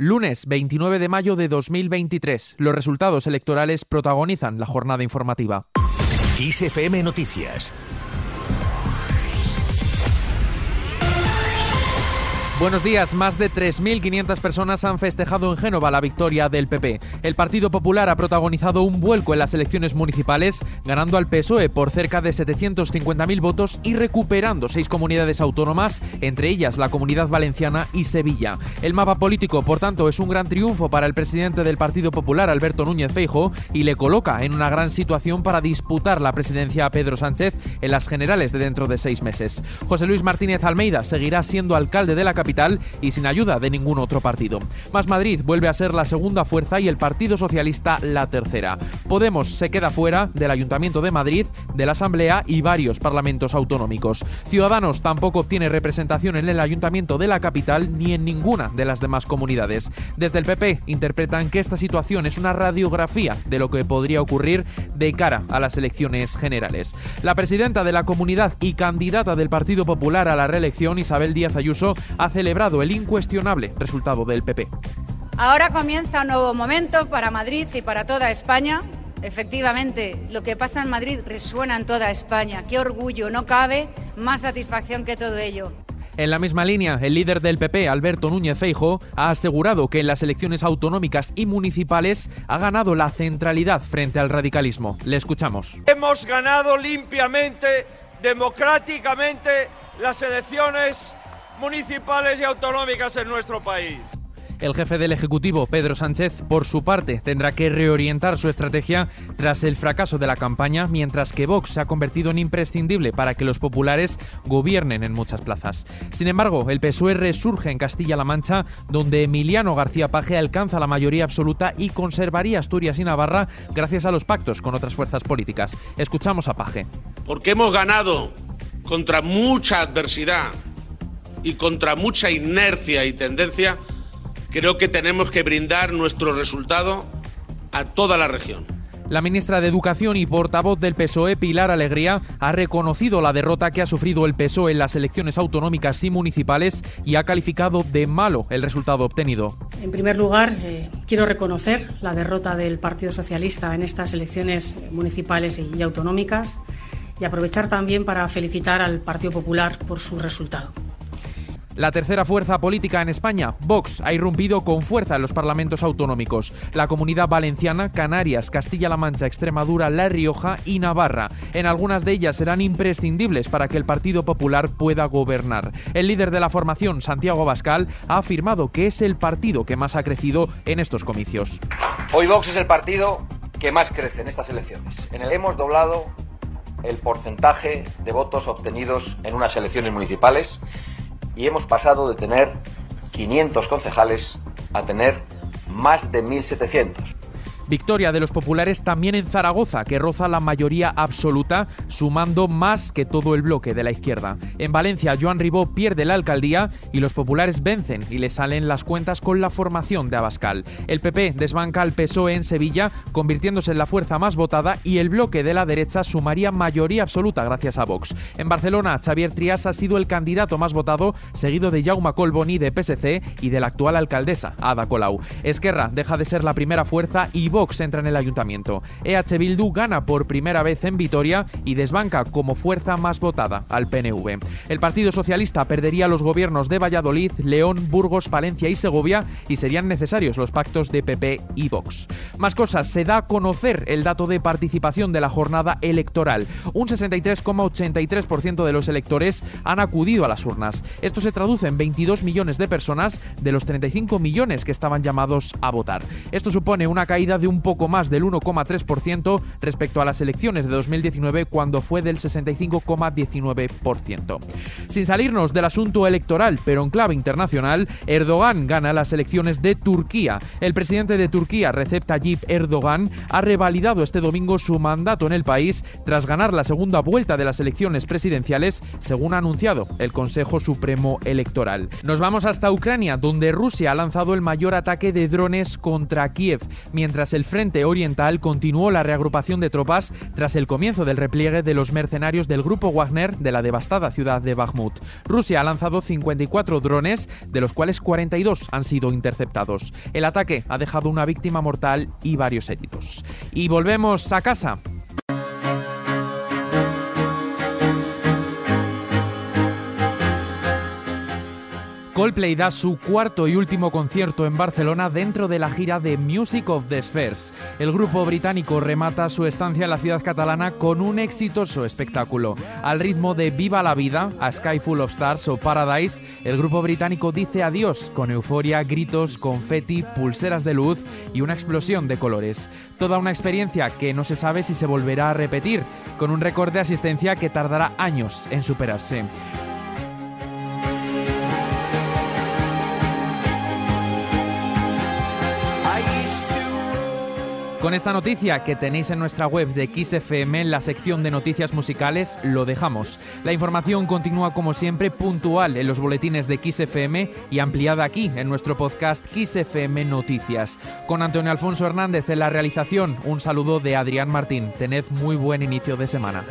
Lunes 29 de mayo de 2023. Los resultados electorales protagonizan la jornada informativa. ISFM Noticias Buenos días. Más de 3.500 personas han festejado en Génova la victoria del PP. El Partido Popular ha protagonizado un vuelco en las elecciones municipales, ganando al PSOE por cerca de 750.000 votos y recuperando seis comunidades autónomas, entre ellas la Comunidad Valenciana y Sevilla. El mapa político, por tanto, es un gran triunfo para el presidente del Partido Popular, Alberto Núñez Feijo, y le coloca en una gran situación para disputar la presidencia a Pedro Sánchez en las generales de dentro de seis meses. José Luis Martínez Almeida seguirá siendo alcalde de la capital y sin ayuda de ningún otro partido. Más Madrid vuelve a ser la segunda fuerza y el Partido Socialista la tercera. Podemos se queda fuera del Ayuntamiento de Madrid, de la Asamblea y varios parlamentos autonómicos. Ciudadanos tampoco obtiene representación en el Ayuntamiento de la capital ni en ninguna de las demás comunidades. Desde el PP interpretan que esta situación es una radiografía de lo que podría ocurrir de cara a las elecciones generales. La presidenta de la comunidad y candidata del Partido Popular a la reelección, Isabel Díaz Ayuso, hace celebrado el incuestionable resultado del PP. Ahora comienza un nuevo momento para Madrid y para toda España. Efectivamente, lo que pasa en Madrid resuena en toda España. Qué orgullo, no cabe más satisfacción que todo ello. En la misma línea, el líder del PP, Alberto Núñez Feijo, ha asegurado que en las elecciones autonómicas y municipales ha ganado la centralidad frente al radicalismo. Le escuchamos. Hemos ganado limpiamente, democráticamente las elecciones municipales y autonómicas en nuestro país. El jefe del Ejecutivo, Pedro Sánchez, por su parte, tendrá que reorientar su estrategia tras el fracaso de la campaña, mientras que Vox se ha convertido en imprescindible para que los populares gobiernen en muchas plazas. Sin embargo, el PSOE resurge en Castilla-La Mancha, donde Emiliano García Paje alcanza la mayoría absoluta y conservaría Asturias y Navarra gracias a los pactos con otras fuerzas políticas. Escuchamos a Paje. Porque hemos ganado contra mucha adversidad y contra mucha inercia y tendencia, creo que tenemos que brindar nuestro resultado a toda la región. La ministra de Educación y portavoz del PSOE, Pilar Alegría, ha reconocido la derrota que ha sufrido el PSOE en las elecciones autonómicas y municipales y ha calificado de malo el resultado obtenido. En primer lugar, eh, quiero reconocer la derrota del Partido Socialista en estas elecciones municipales y autonómicas y aprovechar también para felicitar al Partido Popular por su resultado. La tercera fuerza política en España, Vox, ha irrumpido con fuerza en los parlamentos autonómicos. La comunidad valenciana, Canarias, Castilla-La Mancha, Extremadura, La Rioja y Navarra. En algunas de ellas serán imprescindibles para que el Partido Popular pueda gobernar. El líder de la formación, Santiago Bascal, ha afirmado que es el partido que más ha crecido en estos comicios. Hoy Vox es el partido que más crece en estas elecciones. En el hemos doblado el porcentaje de votos obtenidos en unas elecciones municipales y hemos pasado de tener 500 concejales a tener más de 1.700. Victoria de los populares también en Zaragoza, que roza la mayoría absoluta, sumando más que todo el bloque de la izquierda. En Valencia, Joan Ribó pierde la alcaldía y los populares vencen y le salen las cuentas con la formación de Abascal. El PP desbanca al PSOE en Sevilla, convirtiéndose en la fuerza más votada y el bloque de la derecha sumaría mayoría absoluta gracias a Vox. En Barcelona, Xavier Trias ha sido el candidato más votado, seguido de Jaume Colboni de PSC y de la actual alcaldesa, Ada Colau. Esquerra deja de ser la primera fuerza y Vox entra en el ayuntamiento. EH Bildu gana por primera vez en Vitoria y desbanca como fuerza más votada al PNV. El Partido Socialista perdería los gobiernos de Valladolid, León, Burgos, Palencia y Segovia y serían necesarios los pactos de PP y Vox. Más cosas, se da a conocer el dato de participación de la jornada electoral. Un 63,83% de los electores han acudido a las urnas. Esto se traduce en 22 millones de personas de los 35 millones que estaban llamados a votar. Esto supone una caída un poco más del 1,3% respecto a las elecciones de 2019 cuando fue del 65,19%. Sin salirnos del asunto electoral, pero en clave internacional, Erdogan gana las elecciones de Turquía. El presidente de Turquía, Recep Tayyip Erdogan, ha revalidado este domingo su mandato en el país tras ganar la segunda vuelta de las elecciones presidenciales, según ha anunciado el Consejo Supremo Electoral. Nos vamos hasta Ucrania, donde Rusia ha lanzado el mayor ataque de drones contra Kiev, mientras el el frente oriental continuó la reagrupación de tropas tras el comienzo del repliegue de los mercenarios del grupo Wagner de la devastada ciudad de Bakhmut. Rusia ha lanzado 54 drones, de los cuales 42 han sido interceptados. El ataque ha dejado una víctima mortal y varios heridos. Y volvemos a casa. Coldplay da su cuarto y último concierto en Barcelona dentro de la gira de Music of the Spheres. El grupo británico remata su estancia en la ciudad catalana con un exitoso espectáculo. Al ritmo de Viva la Vida, A Sky Full of Stars o Paradise, el grupo británico dice adiós con euforia, gritos, confeti, pulseras de luz y una explosión de colores. Toda una experiencia que no se sabe si se volverá a repetir, con un récord de asistencia que tardará años en superarse. Con esta noticia que tenéis en nuestra web de XFM en la sección de noticias musicales, lo dejamos. La información continúa como siempre puntual en los boletines de XFM y ampliada aquí en nuestro podcast XFM Noticias. Con Antonio Alfonso Hernández en la realización, un saludo de Adrián Martín. Tened muy buen inicio de semana.